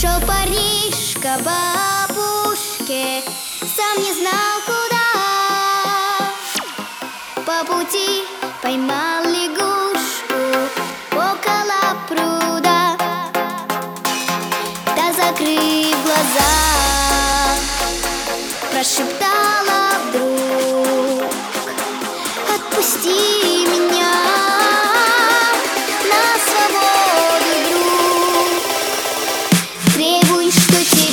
Шел парнишка бабушке, сам не знал куда. По пути поймал лягушку около пруда, да закрыв глаза, прошептала вдруг. Vivo e estou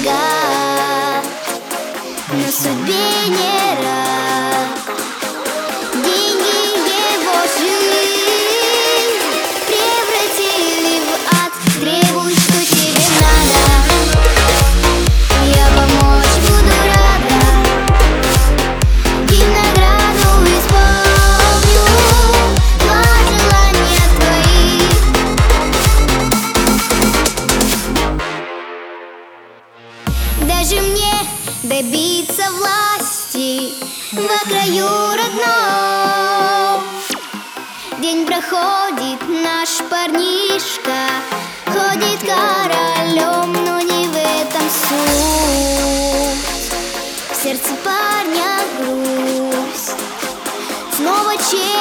дорога, но судьбе не не биться власти во краю родном. День проходит, наш парнишка ходит королем, но не в этом суть. В сердце парня грусть, снова честь.